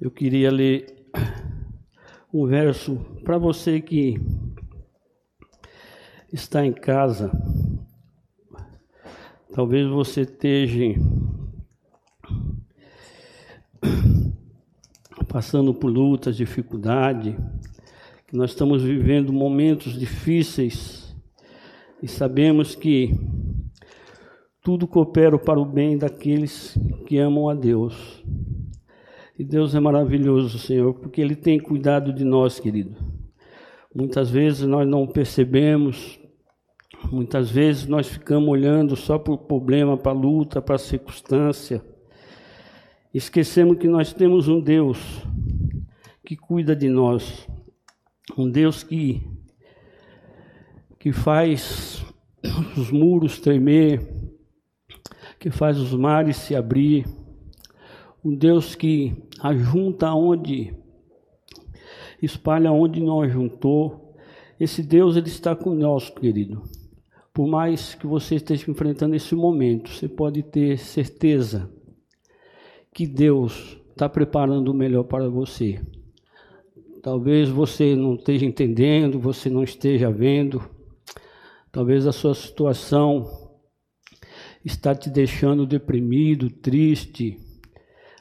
Eu queria ler um verso para você que está em casa. Talvez você esteja passando por lutas, dificuldade, nós estamos vivendo momentos difíceis e sabemos que tudo coopera para o bem daqueles que amam a Deus. E Deus é maravilhoso, Senhor, porque Ele tem cuidado de nós, querido. Muitas vezes nós não percebemos, muitas vezes nós ficamos olhando só para o problema, para a luta, para a circunstância. Esquecemos que nós temos um Deus que cuida de nós, um Deus que, que faz os muros tremer, que faz os mares se abrir um Deus que ajunta onde, espalha onde não ajuntou. Esse Deus, ele está conosco, querido. Por mais que você esteja enfrentando esse momento, você pode ter certeza que Deus está preparando o melhor para você. Talvez você não esteja entendendo, você não esteja vendo, talvez a sua situação está te deixando deprimido, triste,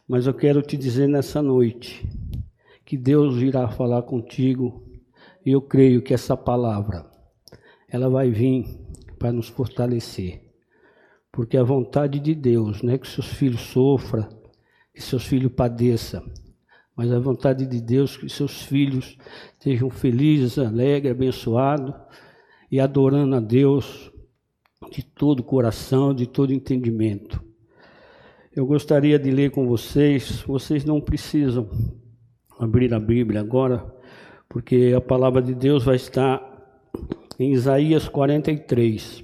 mas eu quero te dizer nessa noite que Deus irá falar contigo e eu creio que essa palavra ela vai vir para nos fortalecer. Porque a vontade de Deus não é que seus filhos sofram, que seus filhos padeçam, mas a vontade de Deus é que seus filhos sejam felizes, alegres, abençoados e adorando a Deus de todo o coração, de todo entendimento. Eu gostaria de ler com vocês, vocês não precisam abrir a Bíblia agora, porque a palavra de Deus vai estar em Isaías 43.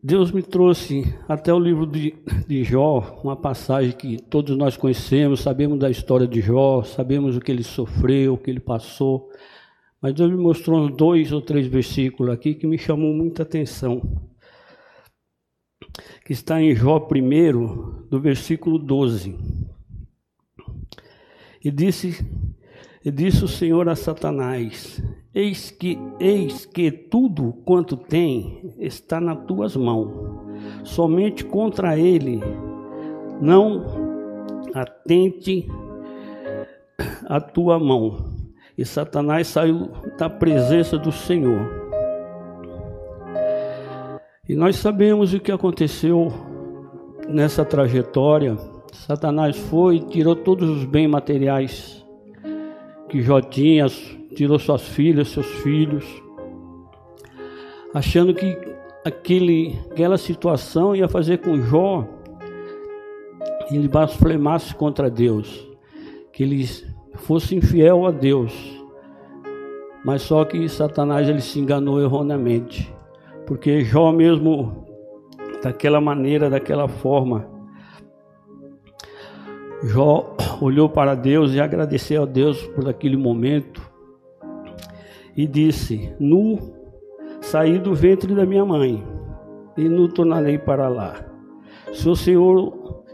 Deus me trouxe até o livro de, de, Jó, uma passagem que todos nós conhecemos, sabemos da história de Jó, sabemos o que ele sofreu, o que ele passou, mas Deus me mostrou dois ou três versículos aqui que me chamou muita atenção que está em Jó 1, do versículo 12. E disse, e disse o Senhor a Satanás: Eis que, eis que tudo quanto tem está nas tuas mãos, somente contra ele não atente a tua mão. E Satanás saiu da presença do Senhor. E nós sabemos o que aconteceu nessa trajetória. Satanás foi, tirou todos os bens materiais que Jó tinha, tirou suas filhas, seus filhos, achando que aquele, aquela situação ia fazer com Jó ele blasfemasse contra Deus, que ele fosse infiel a Deus. Mas só que Satanás ele se enganou erroneamente porque Jó mesmo daquela maneira, daquela forma, Jó olhou para Deus e agradeceu a Deus por aquele momento e disse: Nu saí do ventre da minha mãe e nu tornarei para lá. Se o Senhor,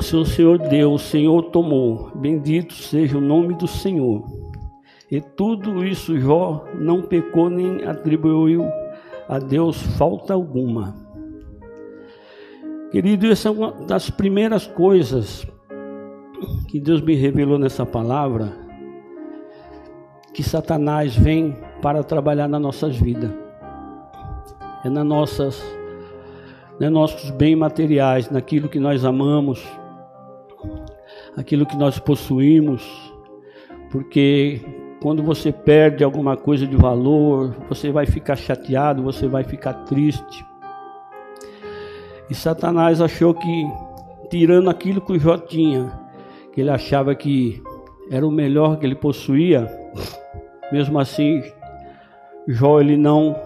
se o Senhor deu, o Senhor tomou, bendito seja o nome do Senhor. E tudo isso Jó não pecou nem atribuiu a Deus falta alguma. Querido, essa é uma das primeiras coisas que Deus me revelou nessa palavra, que Satanás vem para trabalhar nas nossas vidas. É nas nossas, nos nossos bens materiais, naquilo que nós amamos, aquilo que nós possuímos, porque quando você perde alguma coisa de valor, você vai ficar chateado, você vai ficar triste. E Satanás achou que, tirando aquilo que o Jó tinha, que ele achava que era o melhor que ele possuía, mesmo assim, Jó ele não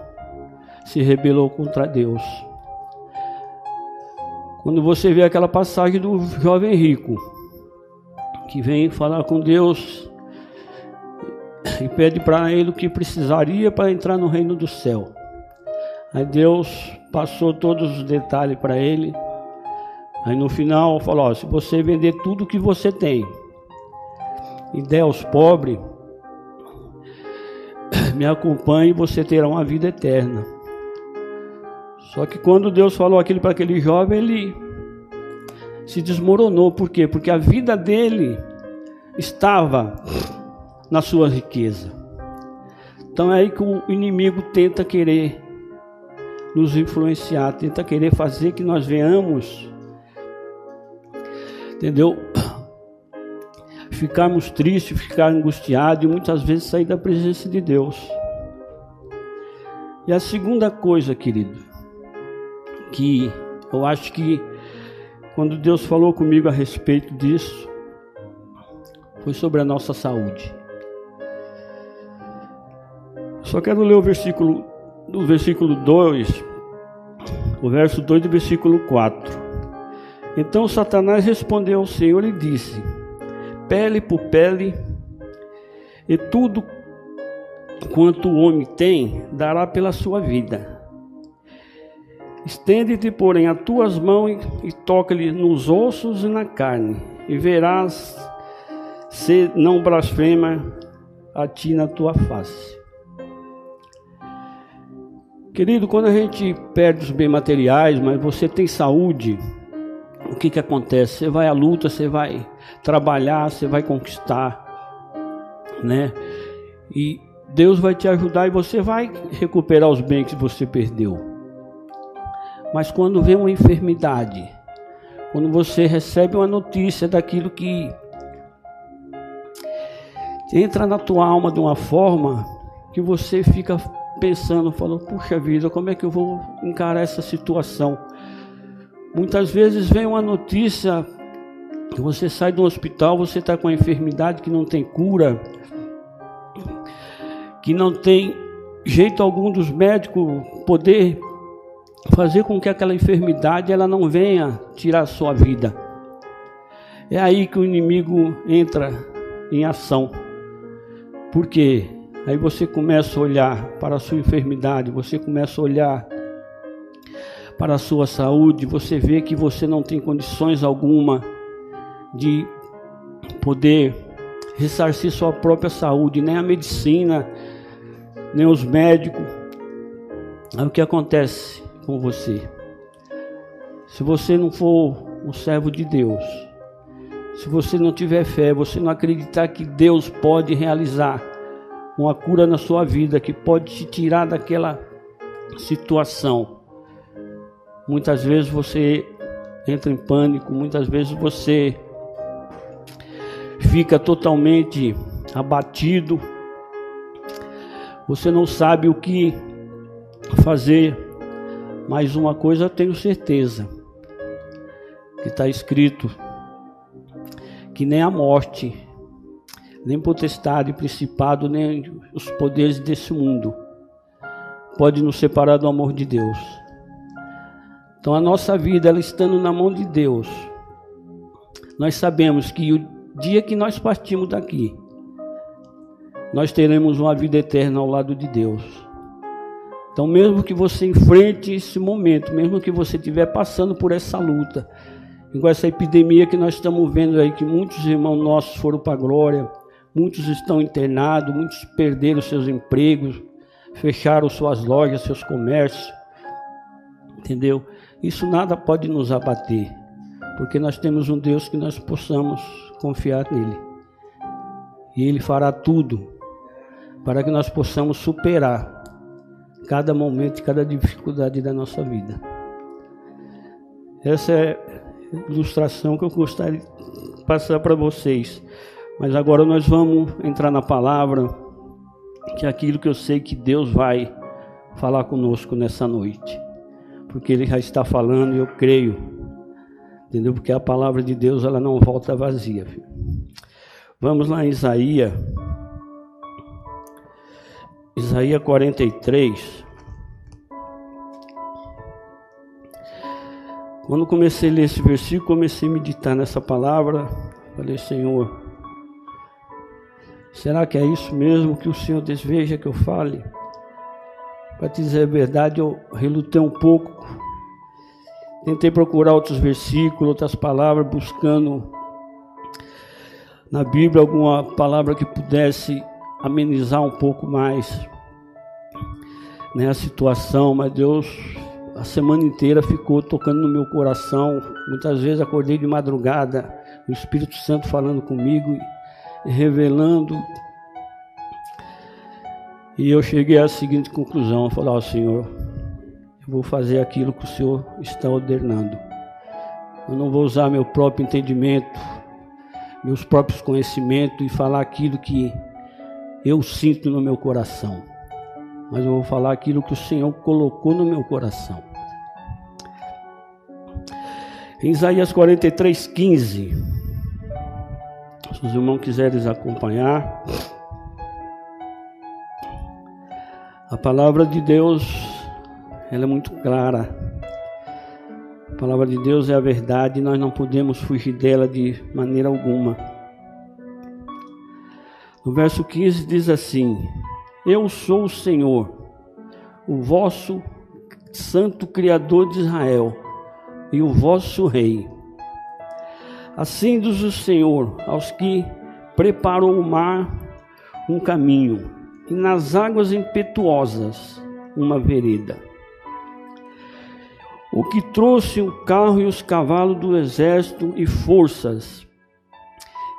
se rebelou contra Deus. Quando você vê aquela passagem do jovem rico, que vem falar com Deus e pede para ele o que precisaria para entrar no reino do céu. Aí Deus passou todos os detalhes para ele Aí no final falou: ó, se você vender tudo que você tem e der aos pobres, me acompanhe e você terá uma vida eterna. Só que quando Deus falou aquilo para aquele jovem, ele se desmoronou. Por quê? Porque a vida dele estava na sua riqueza. Então é aí que o inimigo tenta querer nos influenciar, tenta querer fazer que nós venhamos, entendeu? Ficarmos tristes, ficar angustiados e muitas vezes sair da presença de Deus. E a segunda coisa, querido, que eu acho que quando Deus falou comigo a respeito disso, foi sobre a nossa saúde. Só quero ler o versículo do versículo 2, o verso 2 do versículo 4. Então Satanás respondeu ao Senhor e disse: Pele por pele, e tudo quanto o homem tem, dará pela sua vida. Estende-te, porém, as tuas mãos e toca-lhe nos ossos e na carne, e verás se não blasfema a ti na tua face. Querido, quando a gente perde os bens materiais, mas você tem saúde, o que que acontece? Você vai à luta, você vai trabalhar, você vai conquistar, né? E Deus vai te ajudar e você vai recuperar os bens que você perdeu. Mas quando vem uma enfermidade, quando você recebe uma notícia daquilo que entra na tua alma de uma forma que você fica pensando, falou, puxa vida, como é que eu vou encarar essa situação? Muitas vezes vem uma notícia que você sai do hospital, você está com uma enfermidade que não tem cura, que não tem jeito algum dos médicos poder fazer com que aquela enfermidade ela não venha tirar a sua vida. É aí que o inimigo entra em ação. Porque Aí você começa a olhar para a sua enfermidade, você começa a olhar para a sua saúde, você vê que você não tem condições alguma de poder ressarcir sua própria saúde, nem a medicina, nem os médicos. Aí o que acontece com você? Se você não for um servo de Deus, se você não tiver fé, você não acreditar que Deus pode realizar uma cura na sua vida que pode te tirar daquela situação. Muitas vezes você entra em pânico, muitas vezes você fica totalmente abatido. Você não sabe o que fazer, mas uma coisa eu tenho certeza: que está escrito que nem a morte nem potestade, principado, nem os poderes desse mundo pode nos separar do amor de Deus. Então a nossa vida, ela estando na mão de Deus, nós sabemos que o dia que nós partimos daqui, nós teremos uma vida eterna ao lado de Deus. Então, mesmo que você enfrente esse momento, mesmo que você estiver passando por essa luta, igual essa epidemia que nós estamos vendo aí, que muitos irmãos nossos foram para a glória, Muitos estão internados, muitos perderam seus empregos, fecharam suas lojas, seus comércios. Entendeu? Isso nada pode nos abater, porque nós temos um Deus que nós possamos confiar nele. E ele fará tudo para que nós possamos superar cada momento cada dificuldade da nossa vida. Essa é a ilustração que eu gostaria de passar para vocês. Mas agora nós vamos entrar na palavra, que é aquilo que eu sei que Deus vai falar conosco nessa noite. Porque Ele já está falando e eu creio. Entendeu? Porque a palavra de Deus ela não volta vazia. Filho. Vamos lá em Isaías. Isaías 43. Quando comecei a ler esse versículo, comecei a meditar nessa palavra. Falei, Senhor, Será que é isso mesmo que o Senhor deseja que eu fale? Para te dizer a verdade, eu relutei um pouco tentei procurar outros versículos, outras palavras, buscando na Bíblia alguma palavra que pudesse amenizar um pouco mais né, a situação, mas Deus a semana inteira ficou tocando no meu coração. Muitas vezes acordei de madrugada, o Espírito Santo falando comigo, revelando. E eu cheguei à seguinte conclusão: ó oh, Senhor, eu vou fazer aquilo que o Senhor está ordenando. Eu não vou usar meu próprio entendimento, meus próprios conhecimentos e falar aquilo que eu sinto no meu coração mas eu vou falar aquilo que o Senhor colocou no meu coração. Em Isaías 43, 15. Se os irmãos quiserem acompanhar. A palavra de Deus, ela é muito clara. A palavra de Deus é a verdade, nós não podemos fugir dela de maneira alguma. No verso 15 diz assim: eu sou o Senhor, o vosso Santo Criador de Israel e o vosso Rei. Assim diz o Senhor aos que preparou o mar um caminho e nas águas impetuosas uma vereda. O que trouxe o carro e os cavalos do exército e forças.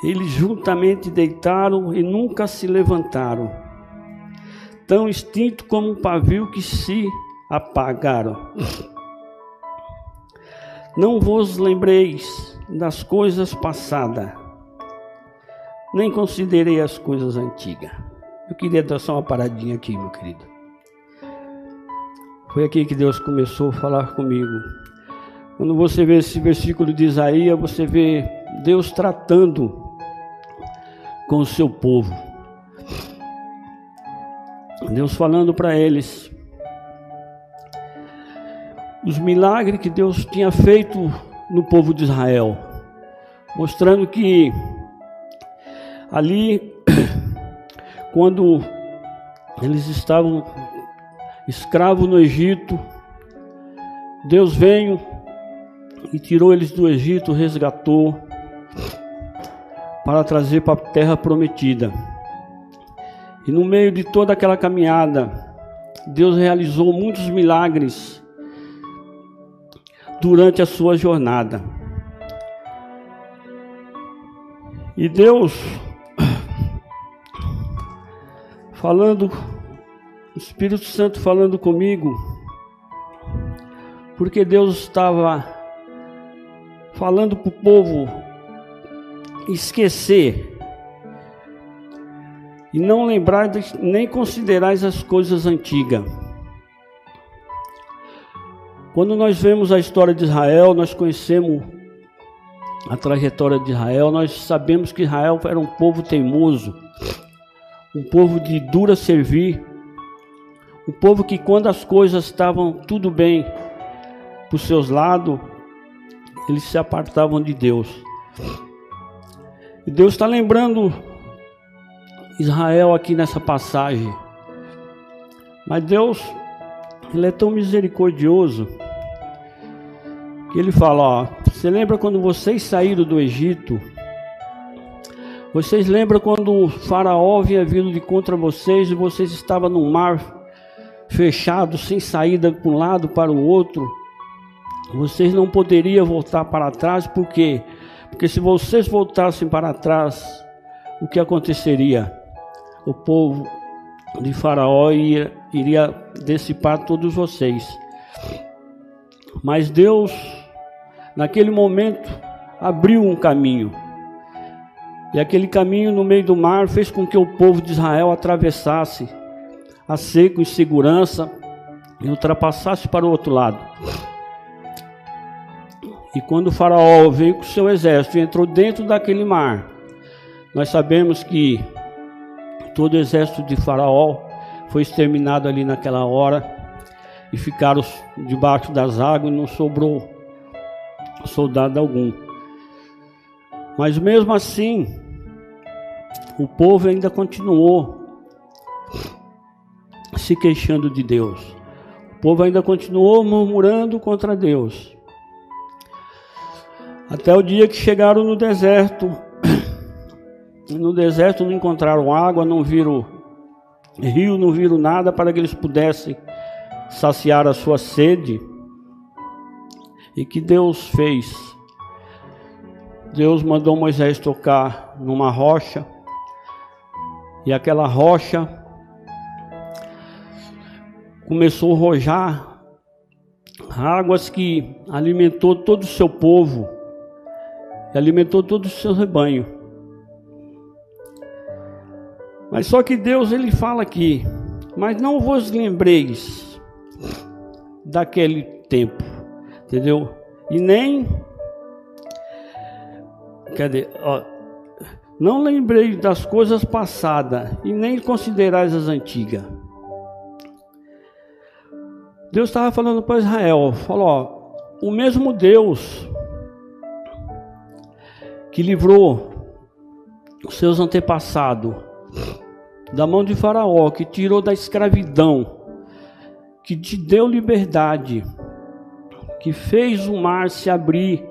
Eles juntamente deitaram e nunca se levantaram tão extinto como um pavio que se apagaram. Não vos lembreis das coisas passadas, nem considerei as coisas antigas. Eu queria dar só uma paradinha aqui, meu querido. Foi aqui que Deus começou a falar comigo. Quando você vê esse versículo de Isaías, você vê Deus tratando com o seu povo. Deus falando para eles os milagres que Deus tinha feito no povo de Israel, mostrando que ali, quando eles estavam escravos no Egito, Deus veio e tirou eles do Egito, resgatou para trazer para a terra prometida. E no meio de toda aquela caminhada, Deus realizou muitos milagres durante a sua jornada. E Deus, falando, o Espírito Santo falando comigo, porque Deus estava falando para o povo esquecer e não lembrais nem considerais as coisas antigas. Quando nós vemos a história de Israel, nós conhecemos a trajetória de Israel, nós sabemos que Israel era um povo teimoso, um povo de dura servir, um povo que quando as coisas estavam tudo bem para os seus lados, eles se apartavam de Deus. E Deus está lembrando Israel aqui nessa passagem. Mas Deus, Ele é tão misericordioso Ele fala: Ó, você lembra quando vocês saíram do Egito? Vocês lembram quando o Faraó vinha vindo de contra vocês e vocês estavam no mar fechado, sem saída para um lado para o outro? Vocês não poderiam voltar para trás, por quê? Porque se vocês voltassem para trás, o que aconteceria? o povo de Faraó iria, iria dissipar todos vocês. Mas Deus, naquele momento, abriu um caminho. E aquele caminho no meio do mar fez com que o povo de Israel atravessasse a seco em segurança e ultrapassasse para o outro lado. E quando o faraó veio com seu exército e entrou dentro daquele mar, nós sabemos que todo o exército de Faraó foi exterminado ali naquela hora e ficaram debaixo das águas e não sobrou soldado algum. Mas mesmo assim, o povo ainda continuou se queixando de Deus. O povo ainda continuou murmurando contra Deus. Até o dia que chegaram no deserto. No deserto não encontraram água, não viram rio, não viram nada para que eles pudessem saciar a sua sede. E que Deus fez? Deus mandou Moisés tocar numa rocha, e aquela rocha começou a rojar águas que alimentou todo o seu povo e alimentou todo o seu rebanho. Mas só que Deus ele fala aqui, mas não vos lembreis daquele tempo, entendeu? E nem Cadê? Ó, não lembrei das coisas passadas e nem considerais as antigas. Deus estava falando para Israel, falou, ó, o mesmo Deus que livrou os seus antepassados da mão de Faraó, que tirou da escravidão, que te deu liberdade, que fez o mar se abrir,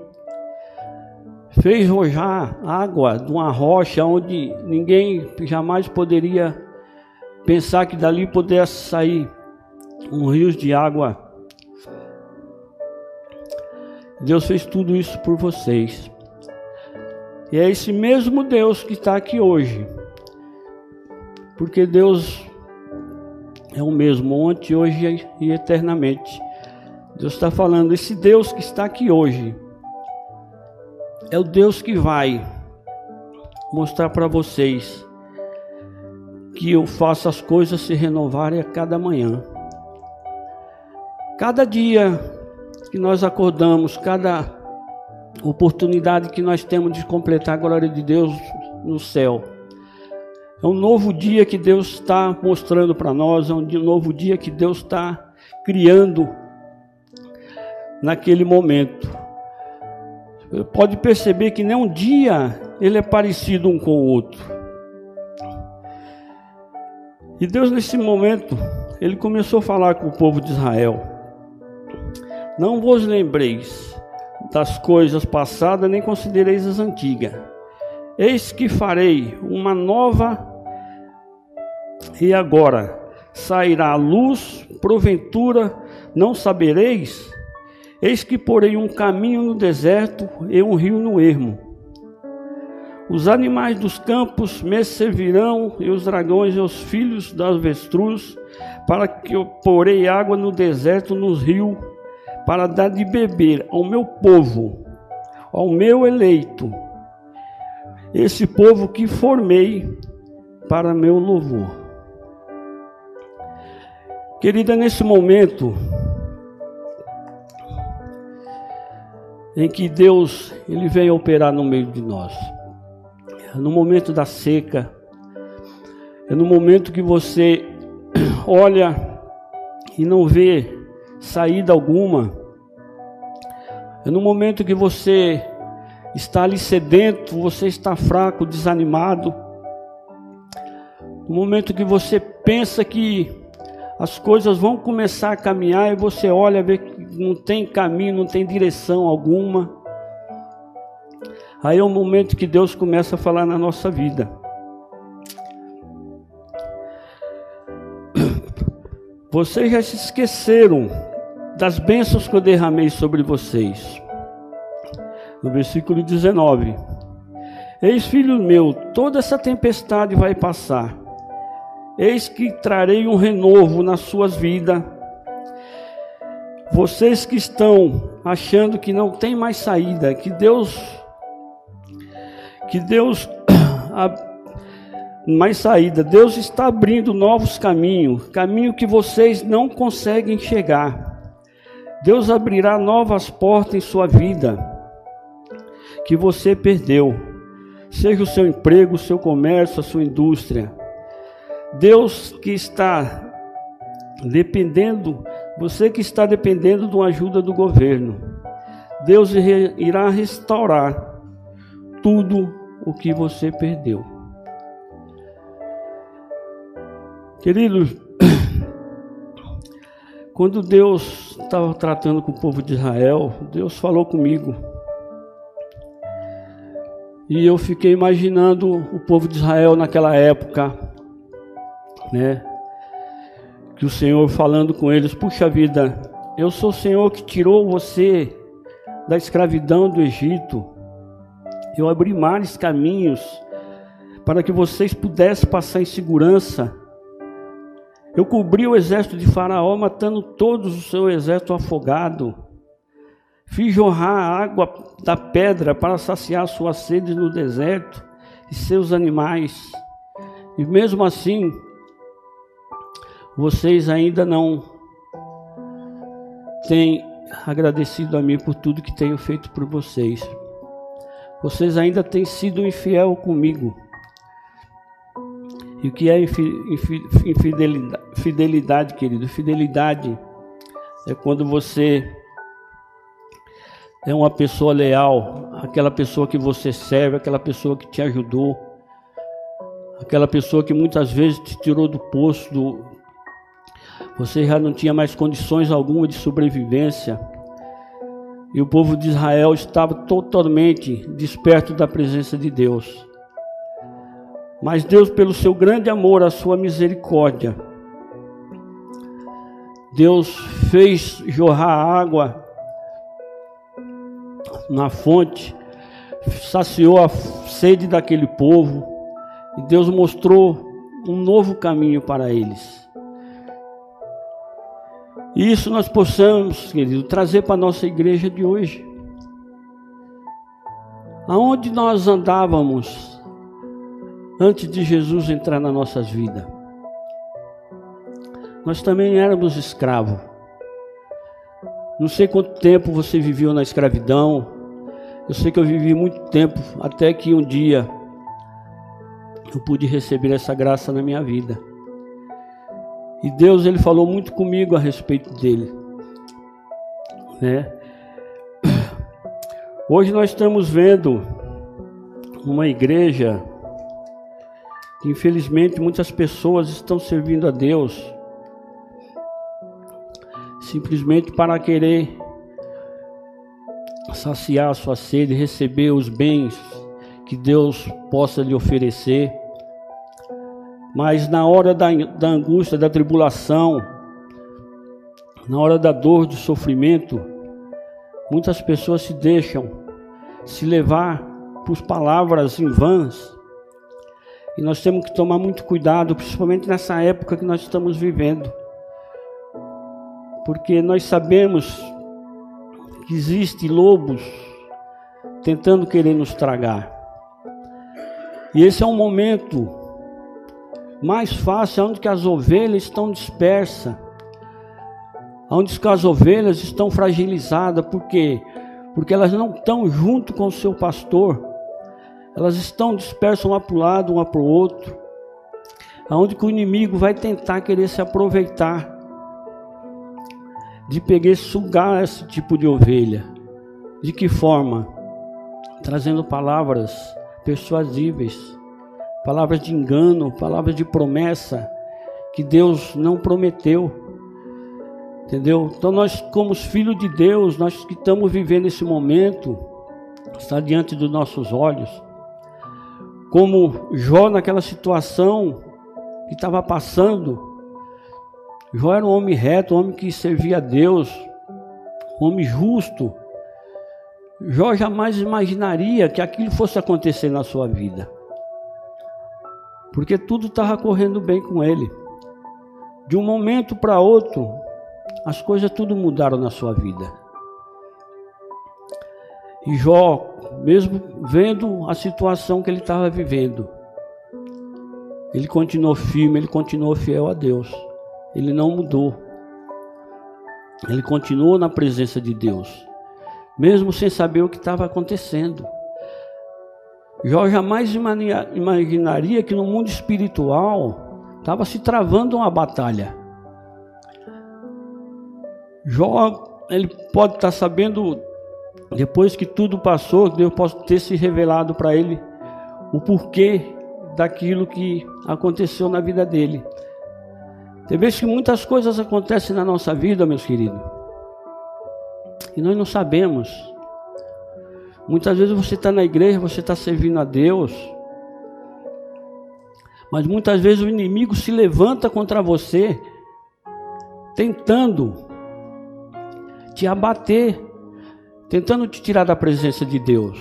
fez rojar água de uma rocha onde ninguém jamais poderia pensar que dali pudesse sair um rio de água. Deus fez tudo isso por vocês. E é esse mesmo Deus que está aqui hoje. Porque Deus é o mesmo ontem, hoje e eternamente. Deus está falando, esse Deus que está aqui hoje é o Deus que vai mostrar para vocês que eu faço as coisas se renovarem a cada manhã. Cada dia que nós acordamos, cada oportunidade que nós temos de completar a glória de Deus no céu. É um novo dia que Deus está mostrando para nós, é um novo dia que Deus está criando naquele momento. Pode perceber que nem um dia ele é parecido um com o outro. E Deus, nesse momento, ele começou a falar com o povo de Israel: Não vos lembreis das coisas passadas, nem considereis as antigas. Eis que farei uma nova, e agora sairá a luz, porventura não sabereis? Eis que porei um caminho no deserto e um rio no ermo. Os animais dos campos me servirão, e os dragões e os filhos das avestruz, para que eu porei água no deserto, nos rios para dar de beber ao meu povo, ao meu eleito, esse povo que formei para meu louvor. Querida, nesse momento em que Deus ele veio operar no meio de nós, no momento da seca, é no momento que você olha e não vê saída alguma. É no momento que você está ali sedento, você está fraco, desanimado. No momento que você pensa que as coisas vão começar a caminhar e você olha vê que não tem caminho, não tem direção alguma. Aí é o momento que Deus começa a falar na nossa vida. Vocês já se esqueceram das bênçãos que eu derramei sobre vocês. No versículo 19: Eis, filho meu, toda essa tempestade vai passar. Eis que trarei um renovo nas suas vidas. Vocês que estão achando que não tem mais saída, que Deus que Deus mais saída, Deus está abrindo novos caminhos, caminho que vocês não conseguem chegar. Deus abrirá novas portas em sua vida que você perdeu, seja o seu emprego, o seu comércio, a sua indústria. Deus que está dependendo, você que está dependendo de uma ajuda do governo, Deus irá restaurar tudo o que você perdeu. Queridos, quando Deus estava tratando com o povo de Israel, Deus falou comigo. E eu fiquei imaginando o povo de Israel naquela época, né? Que o Senhor falando com eles: Puxa vida, eu sou o Senhor que tirou você da escravidão do Egito. Eu abri mares caminhos para que vocês pudessem passar em segurança. Eu cobri o exército de Faraó, matando todos o seu exército afogado. Fiz jorrar a água da pedra para saciar sua sede no deserto e seus animais. E mesmo assim, vocês ainda não têm agradecido a mim por tudo que tenho feito por vocês. Vocês ainda têm sido infiel comigo. E o que é infidelidade, fidelidade, querido? Fidelidade é quando você é uma pessoa leal, aquela pessoa que você serve, aquela pessoa que te ajudou, aquela pessoa que muitas vezes te tirou do poço, do... você já não tinha mais condições alguma de sobrevivência. E o povo de Israel estava totalmente desperto da presença de Deus. Mas Deus, pelo seu grande amor, a sua misericórdia, Deus fez jorrar água na fonte, saciou a sede daquele povo, e Deus mostrou um novo caminho para eles. E isso nós possamos, querido, trazer para a nossa igreja de hoje. Aonde nós andávamos antes de Jesus entrar nas nossas vidas. Nós também éramos escravos. Não sei quanto tempo você viveu na escravidão. Eu sei que eu vivi muito tempo, até que um dia eu pude receber essa graça na minha vida. E Deus ele falou muito comigo a respeito dele, né? Hoje nós estamos vendo uma igreja Infelizmente, muitas pessoas estão servindo a Deus simplesmente para querer saciar a sua sede, receber os bens que Deus possa lhe oferecer. Mas na hora da, da angústia, da tribulação, na hora da dor, do sofrimento, muitas pessoas se deixam se levar por palavras em vãs e nós temos que tomar muito cuidado, principalmente nessa época que nós estamos vivendo. Porque nós sabemos que existem lobos tentando querer nos tragar. E esse é um momento mais fácil onde que as ovelhas estão dispersas. Onde as ovelhas estão fragilizadas, por quê? Porque elas não estão junto com o seu pastor elas estão dispersas uma para o lado, uma para o outro, aonde que o inimigo vai tentar querer se aproveitar de pegar sugar esse tipo de ovelha. De que forma? Trazendo palavras persuasíveis, palavras de engano, palavras de promessa que Deus não prometeu. Entendeu? Então nós, como filhos de Deus, nós que estamos vivendo esse momento, está diante dos nossos olhos como Jó naquela situação que estava passando. Jó era um homem reto, um homem que servia a Deus, um homem justo. Jó jamais imaginaria que aquilo fosse acontecer na sua vida. Porque tudo estava correndo bem com ele. De um momento para outro, as coisas tudo mudaram na sua vida. E Jó mesmo vendo a situação que ele estava vivendo, ele continuou firme, ele continuou fiel a Deus. Ele não mudou. Ele continuou na presença de Deus, mesmo sem saber o que estava acontecendo. Jó jamais imaginaria que no mundo espiritual estava se travando uma batalha. Jó, ele pode estar sabendo depois que tudo passou, Deus pode ter se revelado para ele o porquê daquilo que aconteceu na vida dele. Tem vezes que muitas coisas acontecem na nossa vida, meus queridos, e nós não sabemos Muitas vezes você está na igreja, você está servindo a Deus, mas muitas vezes o inimigo se levanta contra você, tentando te abater, tentando te tirar da presença de Deus.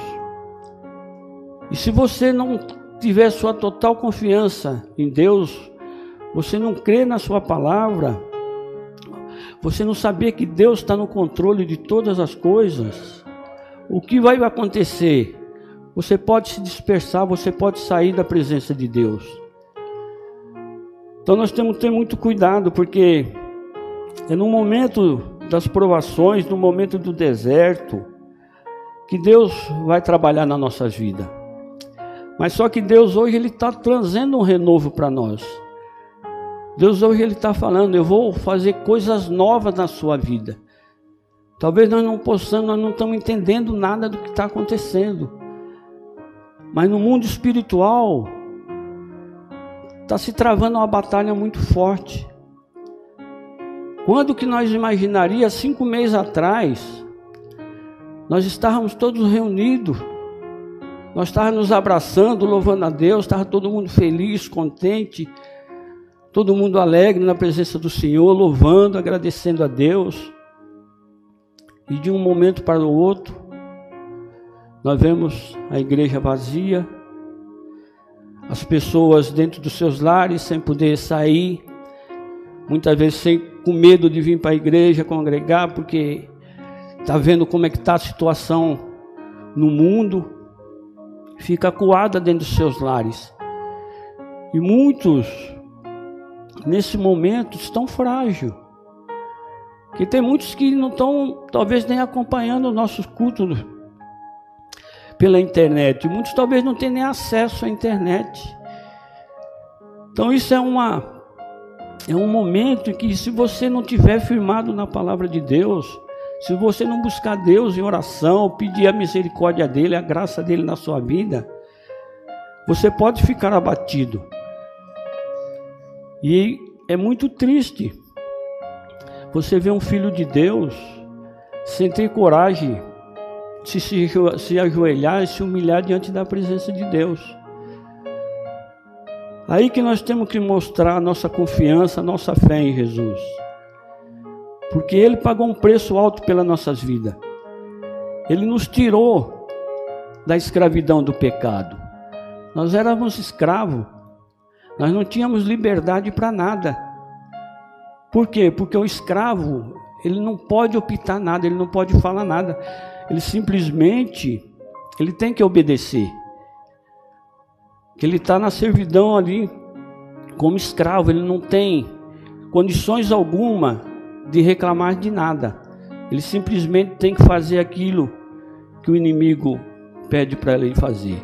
E se você não tiver sua total confiança em Deus, você não crê na sua palavra, você não saber que Deus está no controle de todas as coisas, o que vai acontecer? Você pode se dispersar, você pode sair da presença de Deus. Então nós temos que ter muito cuidado, porque é no momento das provações, no momento do deserto, que Deus vai trabalhar na nossa vida. Mas só que Deus hoje ele está trazendo um renovo para nós. Deus hoje ele está falando, eu vou fazer coisas novas na sua vida. Talvez nós não possamos, nós não estamos entendendo nada do que está acontecendo. Mas no mundo espiritual está se travando uma batalha muito forte. Quando que nós imaginaria cinco meses atrás, nós estávamos todos reunidos, nós estávamos nos abraçando, louvando a Deus, estava todo mundo feliz, contente, todo mundo alegre na presença do Senhor, louvando, agradecendo a Deus. E de um momento para o outro, nós vemos a igreja vazia, as pessoas dentro dos seus lares sem poder sair, muitas vezes sem, com medo de vir para a igreja congregar, porque está vendo como é que está a situação no mundo, fica acuada dentro dos seus lares. E muitos, nesse momento, estão frágeis. Que tem muitos que não estão, talvez, nem acompanhando os nossos cultos pela internet. Muitos talvez não tenham nem acesso à internet. Então isso é uma é um momento em que se você não tiver firmado na palavra de Deus, se você não buscar Deus em oração, pedir a misericórdia dele, a graça dele na sua vida, você pode ficar abatido. E é muito triste você ver um filho de Deus sem ter coragem de se, se ajoelhar e se humilhar diante da presença de Deus. Aí que nós temos que mostrar a nossa confiança, nossa fé em Jesus. Porque Ele pagou um preço alto pelas nossas vidas. Ele nos tirou da escravidão do pecado. Nós éramos escravos. Nós não tínhamos liberdade para nada. Por quê? Porque o escravo, ele não pode optar nada, ele não pode falar nada. Ele simplesmente, ele tem que obedecer. Que ele está na servidão ali como escravo, ele não tem condições alguma de reclamar de nada. Ele simplesmente tem que fazer aquilo que o inimigo pede para ele fazer.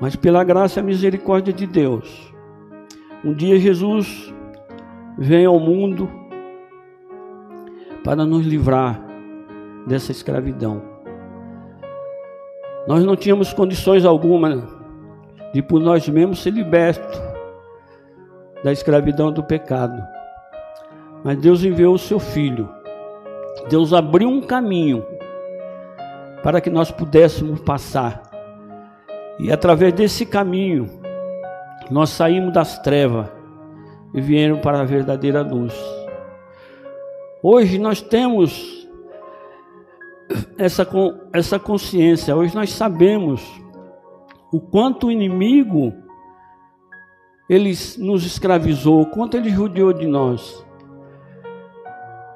Mas pela graça e misericórdia de Deus, um dia Jesus vem ao mundo para nos livrar dessa escravidão. Nós não tínhamos condições alguma de por nós mesmos ser libertos da escravidão do pecado. Mas Deus enviou o seu filho. Deus abriu um caminho para que nós pudéssemos passar. E através desse caminho, nós saímos das trevas e vieram para a verdadeira luz. Hoje nós temos essa, essa consciência, hoje nós sabemos o quanto o inimigo ele nos escravizou, o quanto ele judiou de nós.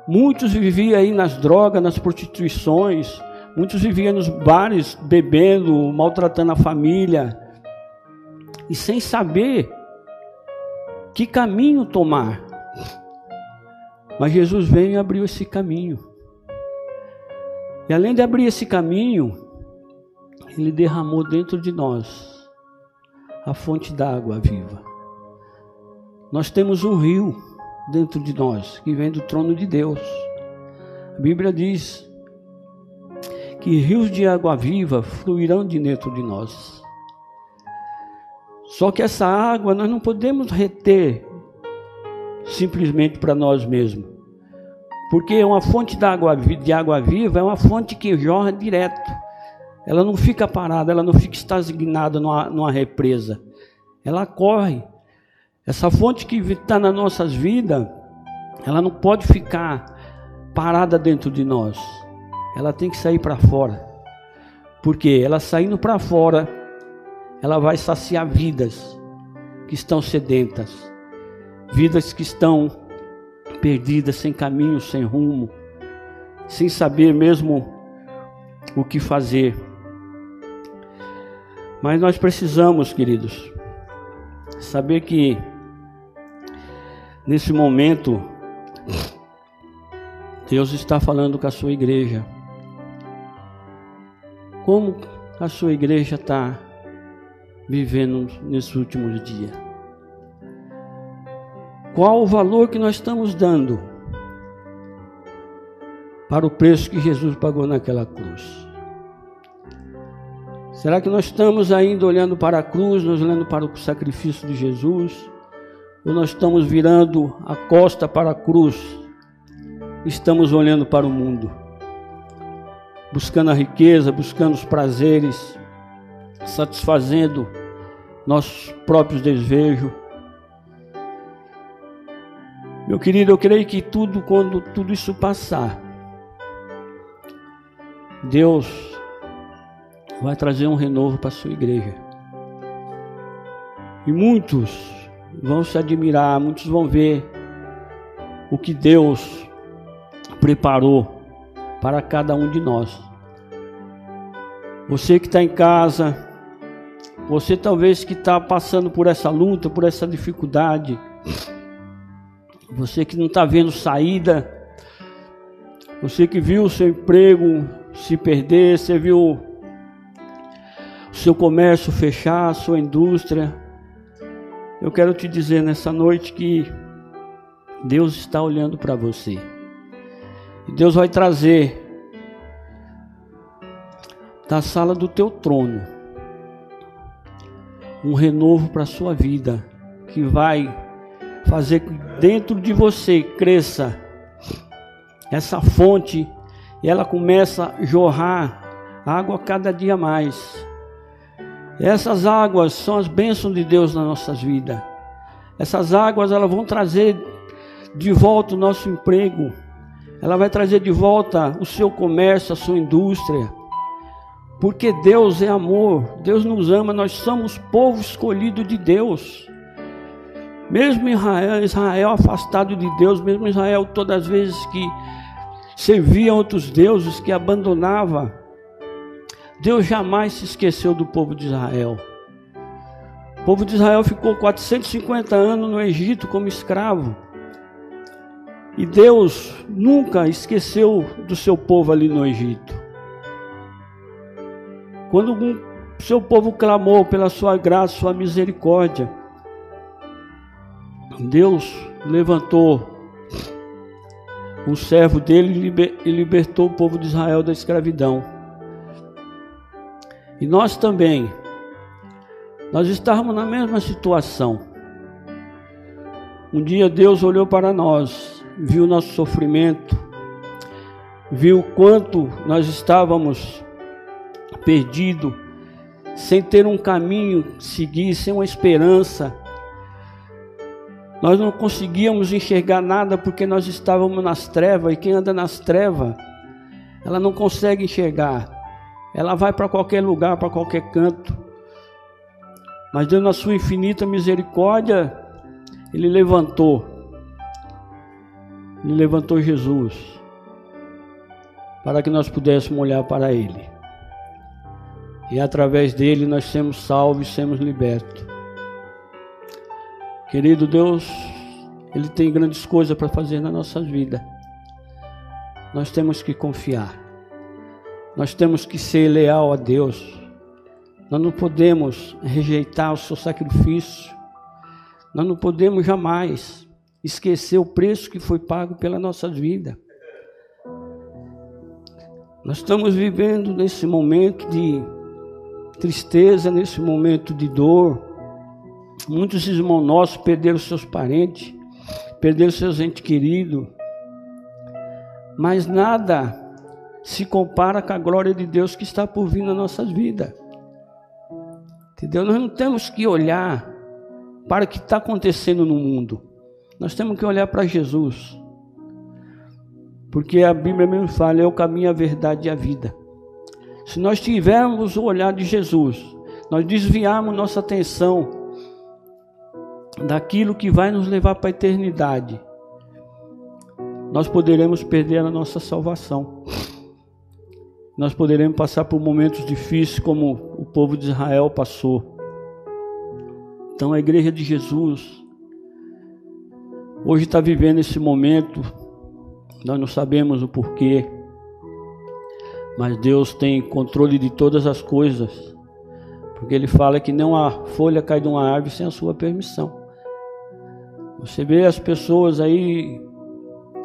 Muitos viviam aí nas drogas, nas prostituições, muitos viviam nos bares bebendo, maltratando a família, e sem saber que caminho tomar. Mas Jesus veio e abriu esse caminho. E além de abrir esse caminho, Ele derramou dentro de nós a fonte d'água viva. Nós temos um rio dentro de nós que vem do trono de Deus. A Bíblia diz que rios de água viva fluirão de dentro de nós. Só que essa água nós não podemos reter simplesmente para nós mesmos. Porque uma fonte de água, de água viva é uma fonte que jorra direto. ela não fica parada, ela não fica estagnada numa, numa represa. Ela corre. Essa fonte que está nas nossas vidas, ela não pode ficar parada dentro de nós. Ela tem que sair para fora. Porque ela saindo para fora, ela vai saciar vidas que estão sedentas, vidas que estão perdidas, sem caminho, sem rumo, sem saber mesmo o que fazer. Mas nós precisamos, queridos, saber que nesse momento Deus está falando com a sua igreja. Como a sua igreja está vivendo nesses últimos dias? Qual o valor que nós estamos dando para o preço que Jesus pagou naquela cruz? Será que nós estamos ainda olhando para a cruz, nós olhando para o sacrifício de Jesus? Ou nós estamos virando a costa para a cruz? Estamos olhando para o mundo, buscando a riqueza, buscando os prazeres, satisfazendo nossos próprios desejos. Meu querido, eu creio que tudo, quando tudo isso passar, Deus vai trazer um renovo para a sua igreja. E muitos vão se admirar, muitos vão ver o que Deus preparou para cada um de nós. Você que está em casa, você talvez que está passando por essa luta, por essa dificuldade, você que não está vendo saída, você que viu o seu emprego se perder, você viu o seu comércio fechar, a sua indústria. Eu quero te dizer nessa noite que Deus está olhando para você. E Deus vai trazer da sala do teu trono um renovo para a sua vida, que vai fazer que dentro de você cresça essa fonte e ela começa a jorrar água cada dia mais. Essas águas são as bênçãos de Deus nas nossas vidas. Essas águas elas vão trazer de volta o nosso emprego. Ela vai trazer de volta o seu comércio, a sua indústria. Porque Deus é amor, Deus nos ama, nós somos povo escolhido de Deus. Mesmo Israel, Israel afastado de Deus, mesmo Israel todas as vezes que servia outros deuses, que abandonava, Deus jamais se esqueceu do povo de Israel. O povo de Israel ficou 450 anos no Egito como escravo. E Deus nunca esqueceu do seu povo ali no Egito. Quando o seu povo clamou pela sua graça, sua misericórdia, Deus levantou um servo dele e libertou o povo de Israel da escravidão. E nós também, nós estávamos na mesma situação. Um dia Deus olhou para nós, viu nosso sofrimento, viu quanto nós estávamos perdidos, sem ter um caminho seguir, sem uma esperança nós não conseguíamos enxergar nada porque nós estávamos nas trevas e quem anda nas trevas, ela não consegue enxergar. Ela vai para qualquer lugar, para qualquer canto. Mas Deus, na sua infinita misericórdia, Ele levantou. Ele levantou Jesus para que nós pudéssemos olhar para Ele. E através dele nós sermos salvos e sermos libertos. Querido Deus, Ele tem grandes coisas para fazer na nossa vida. Nós temos que confiar. Nós temos que ser leal a Deus. Nós não podemos rejeitar o seu sacrifício. Nós não podemos jamais esquecer o preço que foi pago pela nossa vida. Nós estamos vivendo nesse momento de tristeza, nesse momento de dor, Muitos irmãos nossos perderam seus parentes, perderam seus entes queridos, mas nada se compara com a glória de Deus que está por vir nas nossas vidas. Entendeu? Nós não temos que olhar para o que está acontecendo no mundo. Nós temos que olhar para Jesus. Porque a Bíblia mesmo fala, é o caminho, a verdade e a vida. Se nós tivermos o olhar de Jesus, nós desviarmos nossa atenção daquilo que vai nos levar para a eternidade, nós poderemos perder a nossa salvação. Nós poderemos passar por momentos difíceis como o povo de Israel passou. Então a igreja de Jesus hoje está vivendo esse momento, nós não sabemos o porquê, mas Deus tem controle de todas as coisas, porque Ele fala que não há folha cai de uma árvore sem a sua permissão. Você vê as pessoas aí,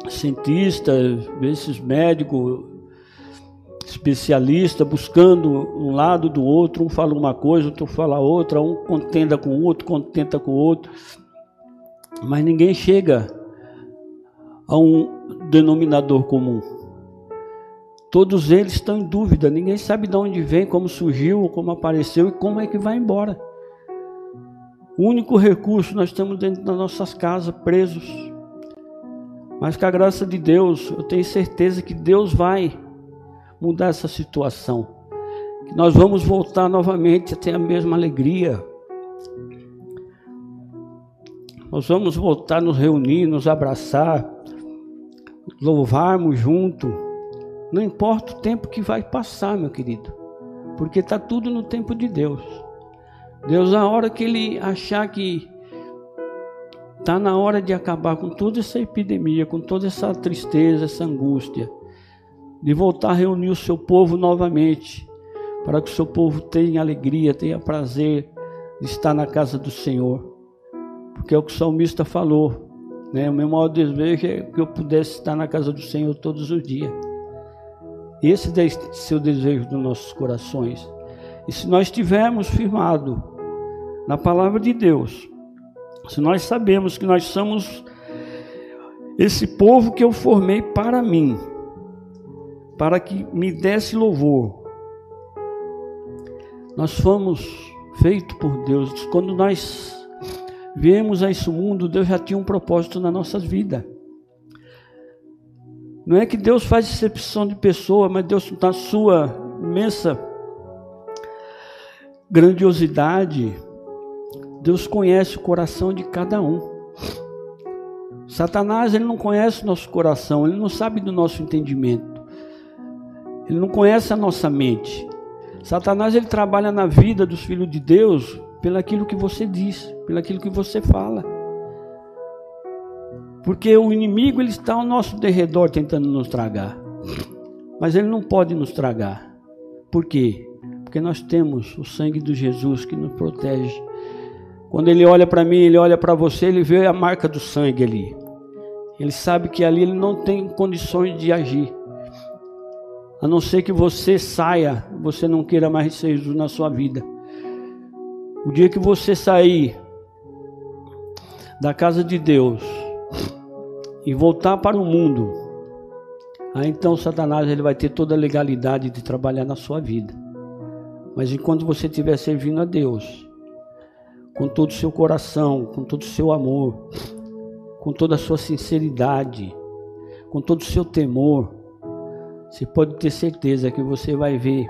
cientistas, esses médicos, especialistas, buscando um lado do outro, um fala uma coisa, outro fala outra, um contenda com o outro, contenta com o outro, mas ninguém chega a um denominador comum. Todos eles estão em dúvida, ninguém sabe de onde vem, como surgiu, como apareceu e como é que vai embora. O único recurso nós estamos dentro das nossas casas, presos. Mas com a graça de Deus, eu tenho certeza que Deus vai mudar essa situação. Que nós vamos voltar novamente a ter a mesma alegria. Nós vamos voltar a nos reunir, nos abraçar, louvarmos junto. Não importa o tempo que vai passar, meu querido, porque está tudo no tempo de Deus. Deus, a hora que Ele achar que está na hora de acabar com toda essa epidemia, com toda essa tristeza, essa angústia, de voltar a reunir o seu povo novamente, para que o seu povo tenha alegria, tenha prazer de estar na casa do Senhor. Porque é o que o salmista falou, né? O meu maior desejo é que eu pudesse estar na casa do Senhor todos os dias. Esse deve ser o desejo dos nossos corações. E se nós estivermos firmados na palavra de Deus, se nós sabemos que nós somos esse povo que eu formei para mim, para que me desse louvor, nós fomos feitos por Deus. Quando nós viemos a esse mundo, Deus já tinha um propósito na nossas vidas. Não é que Deus faz exceção de pessoa, mas Deus, na sua imensa grandiosidade, Deus conhece o coração de cada um. Satanás, ele não conhece o nosso coração, ele não sabe do nosso entendimento. Ele não conhece a nossa mente. Satanás, ele trabalha na vida dos filhos de Deus pelaquilo que você diz, pelaquilo que você fala. Porque o inimigo ele está ao nosso derredor tentando nos tragar. Mas ele não pode nos tragar. Por quê? Porque nós temos o sangue de Jesus que nos protege. Quando ele olha para mim, ele olha para você, ele vê a marca do sangue ali. Ele sabe que ali ele não tem condições de agir. A não ser que você saia, você não queira mais Jesus na sua vida. O dia que você sair da casa de Deus e voltar para o mundo, aí então Satanás ele vai ter toda a legalidade de trabalhar na sua vida. Mas enquanto você estiver servindo a Deus, com todo o seu coração, com todo o seu amor, com toda a sua sinceridade, com todo o seu temor, você pode ter certeza que você vai ver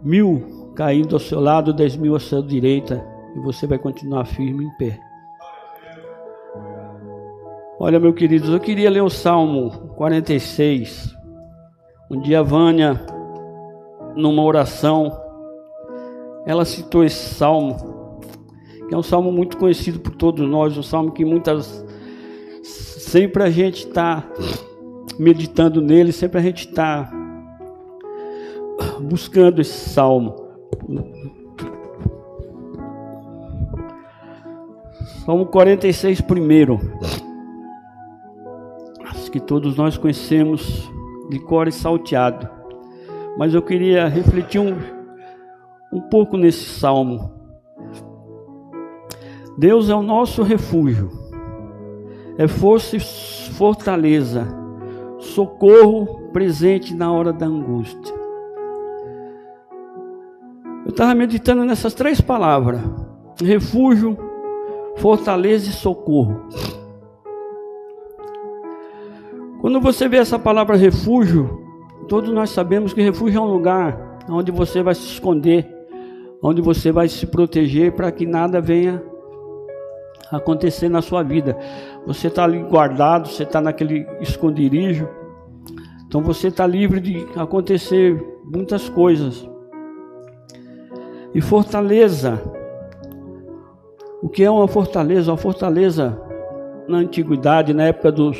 mil caindo ao seu lado, dez mil à sua direita, e você vai continuar firme em pé. Olha, meu queridos, eu queria ler o Salmo 46. Um dia Vânia numa oração, ela citou esse salmo, que é um salmo muito conhecido por todos nós, um salmo que muitas sempre a gente está meditando nele, sempre a gente está buscando esse salmo. Salmo 46 primeiro. Que todos nós conhecemos de cor e salteado mas eu queria refletir um, um pouco nesse salmo. Deus é o nosso refúgio, é força e fortaleza, socorro presente na hora da angústia. Eu estava meditando nessas três palavras: refúgio, fortaleza e socorro. Quando você vê essa palavra refúgio, todos nós sabemos que refúgio é um lugar onde você vai se esconder, onde você vai se proteger para que nada venha acontecer na sua vida. Você está ali guardado, você está naquele esconderijo, então você está livre de acontecer muitas coisas. E fortaleza. O que é uma fortaleza? Uma fortaleza na antiguidade, na época dos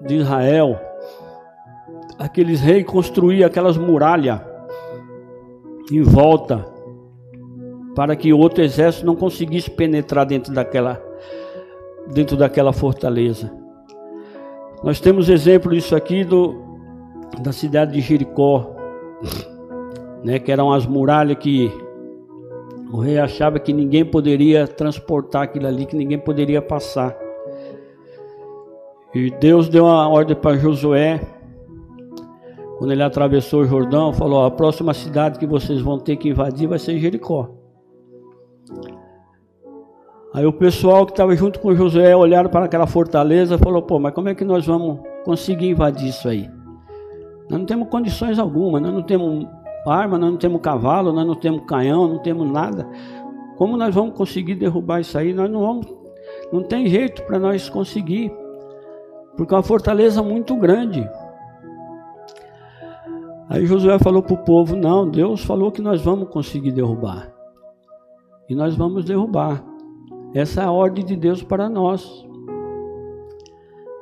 de Israel, aqueles reis construíam aquelas muralhas em volta para que outro exército não conseguisse penetrar dentro daquela dentro daquela fortaleza. Nós temos exemplo disso aqui do, da cidade de Jericó, né, que eram as muralhas que o rei achava que ninguém poderia transportar aquilo ali, que ninguém poderia passar. E Deus deu uma ordem para Josué, quando ele atravessou o Jordão, falou: a próxima cidade que vocês vão ter que invadir vai ser Jericó. Aí o pessoal que estava junto com Josué olharam para aquela fortaleza e falou: pô, mas como é que nós vamos conseguir invadir isso aí? Nós não temos condições alguma, nós não temos arma, nós não temos cavalo, nós não temos canhão, não temos nada. Como nós vamos conseguir derrubar isso aí? Nós não vamos, não tem jeito para nós conseguir porque é uma fortaleza muito grande. Aí Josué falou para o povo: Não, Deus falou que nós vamos conseguir derrubar. E nós vamos derrubar. Essa é a ordem de Deus para nós.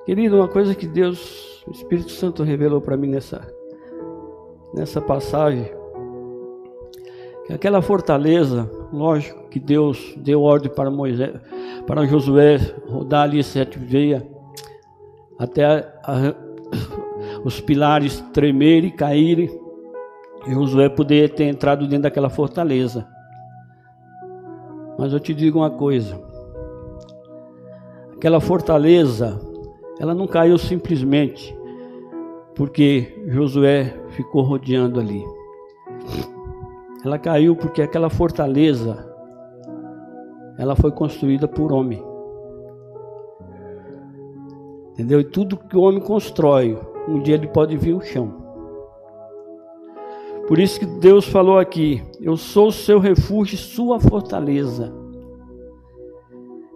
Querido, uma coisa que Deus, o Espírito Santo revelou para mim nessa, nessa passagem, que aquela fortaleza, lógico que Deus deu ordem para Moisés, para Josué rodar ali sete veias, até a, a, os pilares tremerem e caírem, e Josué poder ter entrado dentro daquela fortaleza. Mas eu te digo uma coisa: aquela fortaleza, ela não caiu simplesmente porque Josué ficou rodeando ali. Ela caiu porque aquela fortaleza ela foi construída por homem. Entendeu? E tudo que o homem constrói, um dia ele pode vir o chão. Por isso que Deus falou aqui: Eu sou o seu refúgio, sua fortaleza.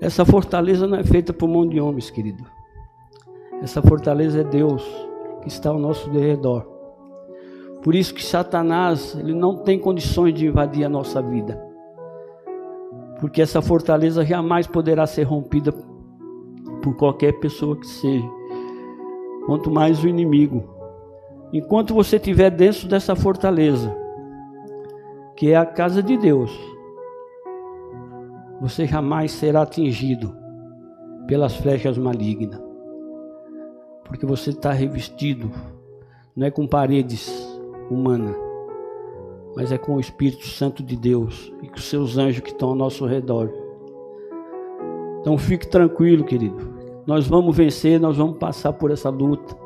Essa fortaleza não é feita por mão de homens, querido. Essa fortaleza é Deus que está ao nosso redor. Por isso que Satanás, ele não tem condições de invadir a nossa vida. Porque essa fortaleza jamais poderá ser rompida por qualquer pessoa que seja, quanto mais o inimigo. Enquanto você estiver dentro dessa fortaleza, que é a casa de Deus, você jamais será atingido pelas flechas malignas, porque você está revestido, não é com paredes humanas, mas é com o Espírito Santo de Deus e com os seus anjos que estão ao nosso redor. Então fique tranquilo, querido. Nós vamos vencer, nós vamos passar por essa luta.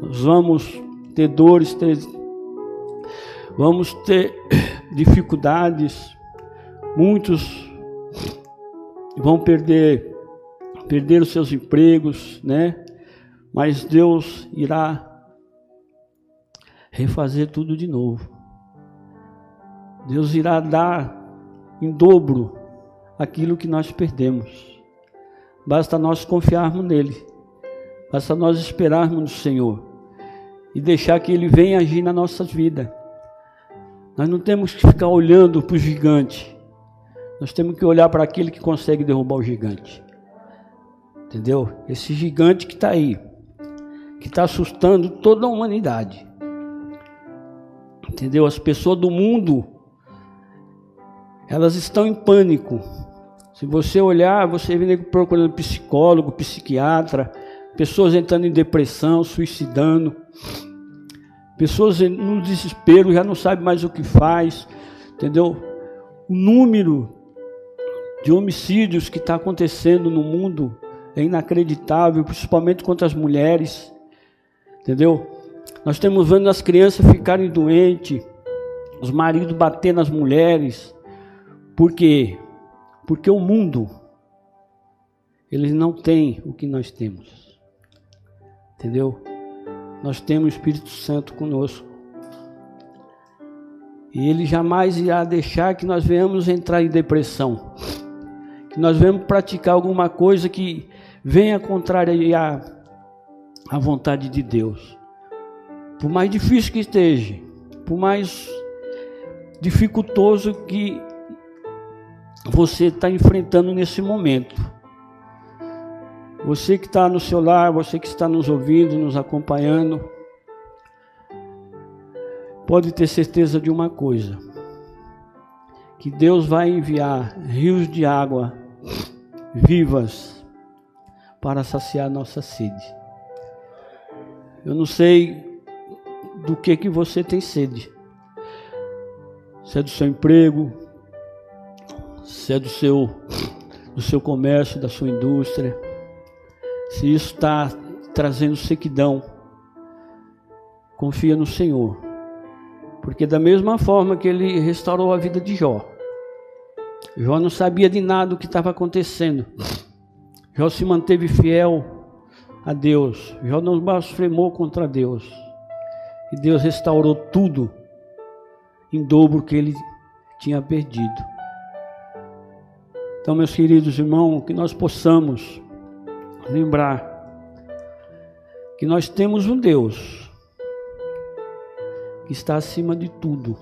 Nós vamos ter dores, ter, vamos ter dificuldades. Muitos vão perder perder os seus empregos, né? Mas Deus irá refazer tudo de novo. Deus irá dar em dobro aquilo que nós perdemos. Basta nós confiarmos nele. Basta nós esperarmos no Senhor e deixar que ele venha agir na nossa vida. Nós não temos que ficar olhando para o gigante. Nós temos que olhar para aquele que consegue derrubar o gigante. Entendeu? Esse gigante que está aí, que está assustando toda a humanidade. Entendeu? As pessoas do mundo, elas estão em pânico se você olhar, você vê procurando psicólogo, psiquiatra, pessoas entrando em depressão, suicidando, pessoas no desespero, já não sabe mais o que faz, entendeu? O número de homicídios que está acontecendo no mundo é inacreditável, principalmente contra as mulheres. Entendeu? Nós estamos vendo as crianças ficarem doentes, os maridos bater nas mulheres. Por quê? Porque o mundo, eles não têm o que nós temos. Entendeu? Nós temos o Espírito Santo conosco. E ele jamais irá deixar que nós venhamos entrar em depressão. Que nós venhamos praticar alguma coisa que venha contrariar a vontade de Deus. Por mais difícil que esteja, por mais dificultoso que você está enfrentando nesse momento. Você que está no seu lar, você que está nos ouvindo, nos acompanhando, pode ter certeza de uma coisa: que Deus vai enviar rios de água vivas para saciar nossa sede. Eu não sei do que que você tem sede. Se é do seu emprego, se é do seu do seu comércio, da sua indústria, se isso está trazendo sequidão, confia no Senhor. Porque da mesma forma que ele restaurou a vida de Jó, Jó não sabia de nada do que estava acontecendo. Jó se manteve fiel a Deus. Jó não blasfemou contra Deus. E Deus restaurou tudo em dobro que ele tinha perdido. Então, meus queridos irmãos, que nós possamos lembrar que nós temos um Deus que está acima de tudo.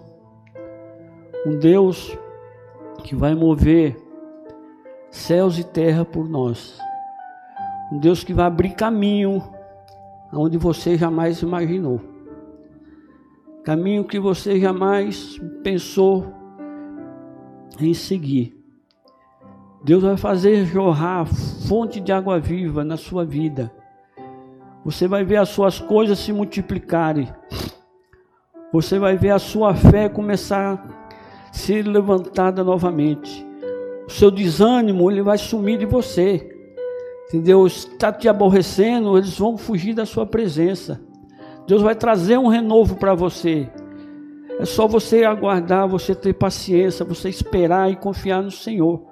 Um Deus que vai mover céus e terra por nós. Um Deus que vai abrir caminho aonde você jamais imaginou. Caminho que você jamais pensou em seguir. Deus vai fazer jorrar fonte de água viva na sua vida. Você vai ver as suas coisas se multiplicarem você vai ver a sua fé começar a ser levantada novamente. O seu desânimo, ele vai sumir de você. Entendeu? Está te aborrecendo, eles vão fugir da sua presença. Deus vai trazer um renovo para você. É só você aguardar, você ter paciência, você esperar e confiar no Senhor.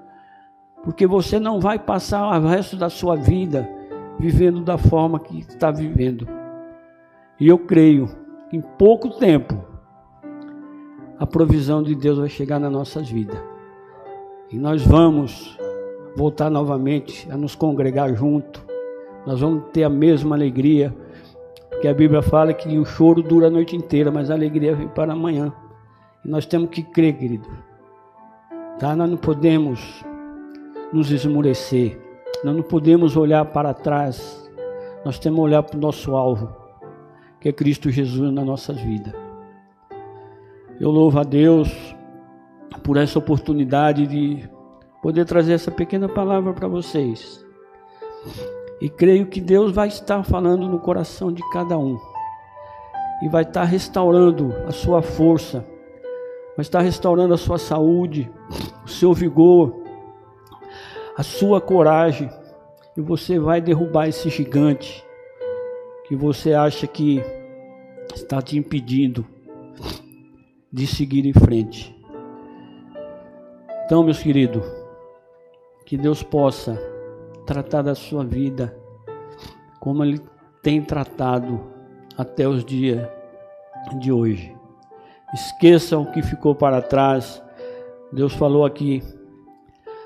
Porque você não vai passar o resto da sua vida vivendo da forma que está vivendo. E eu creio em pouco tempo, a provisão de Deus vai chegar nas nossas vidas. E nós vamos voltar novamente a nos congregar junto. Nós vamos ter a mesma alegria, porque a Bíblia fala que o choro dura a noite inteira, mas a alegria vem para amanhã. E nós temos que crer, querido. Tá? Nós não podemos nos esmurecer. Nós não podemos olhar para trás. Nós temos que olhar para o nosso alvo que é Cristo Jesus nas nossas vidas. Eu louvo a Deus por essa oportunidade de poder trazer essa pequena palavra para vocês. E creio que Deus vai estar falando no coração de cada um. E vai estar restaurando a sua força, vai estar restaurando a sua saúde, o seu vigor, a sua coragem. E você vai derrubar esse gigante que você acha que está te impedindo de seguir em frente. Então, meus queridos, que Deus possa tratar da sua vida como Ele tem tratado até os dias de hoje. Esqueça o que ficou para trás. Deus falou aqui,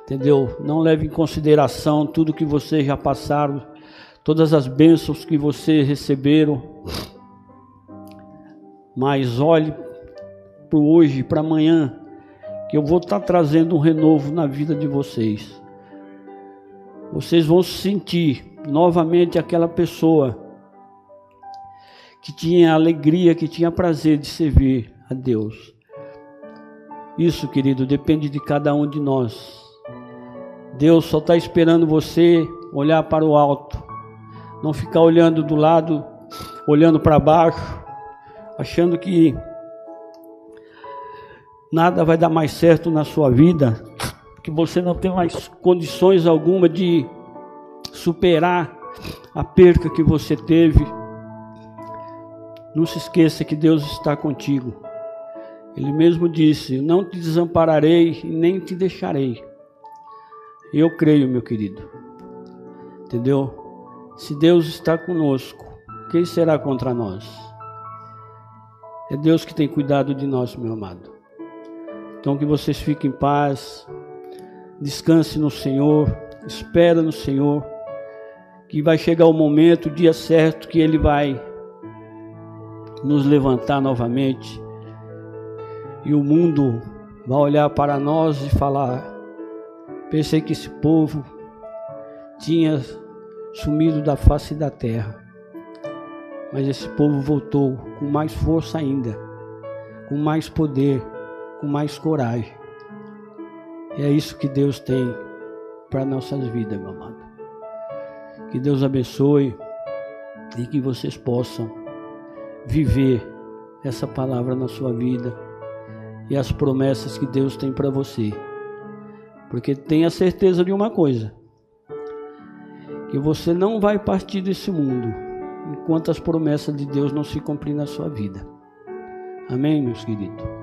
entendeu? Não leve em consideração tudo que vocês já passaram todas as bênçãos que vocês receberam, mas olhe para hoje, para amanhã, que eu vou estar trazendo um renovo na vida de vocês. Vocês vão sentir novamente aquela pessoa que tinha alegria, que tinha prazer de servir a Deus. Isso, querido, depende de cada um de nós. Deus só está esperando você olhar para o alto não ficar olhando do lado, olhando para baixo, achando que nada vai dar mais certo na sua vida, que você não tem mais condições alguma de superar a perca que você teve. Não se esqueça que Deus está contigo. Ele mesmo disse: Não te desampararei e nem te deixarei. Eu creio, meu querido. Entendeu? Se Deus está conosco, quem será contra nós? É Deus que tem cuidado de nós, meu amado. Então que vocês fiquem em paz, descanse no Senhor, espera no Senhor, que vai chegar o momento, o dia certo que Ele vai nos levantar novamente e o mundo vai olhar para nós e falar: pensei que esse povo tinha sumido da face da terra, mas esse povo voltou com mais força ainda, com mais poder, com mais coragem. E é isso que Deus tem para nossas vidas, meu amado. Que Deus abençoe e que vocês possam viver essa palavra na sua vida e as promessas que Deus tem para você. Porque tenha certeza de uma coisa: que você não vai partir desse mundo enquanto as promessas de Deus não se cumprirem na sua vida. Amém, meus queridos?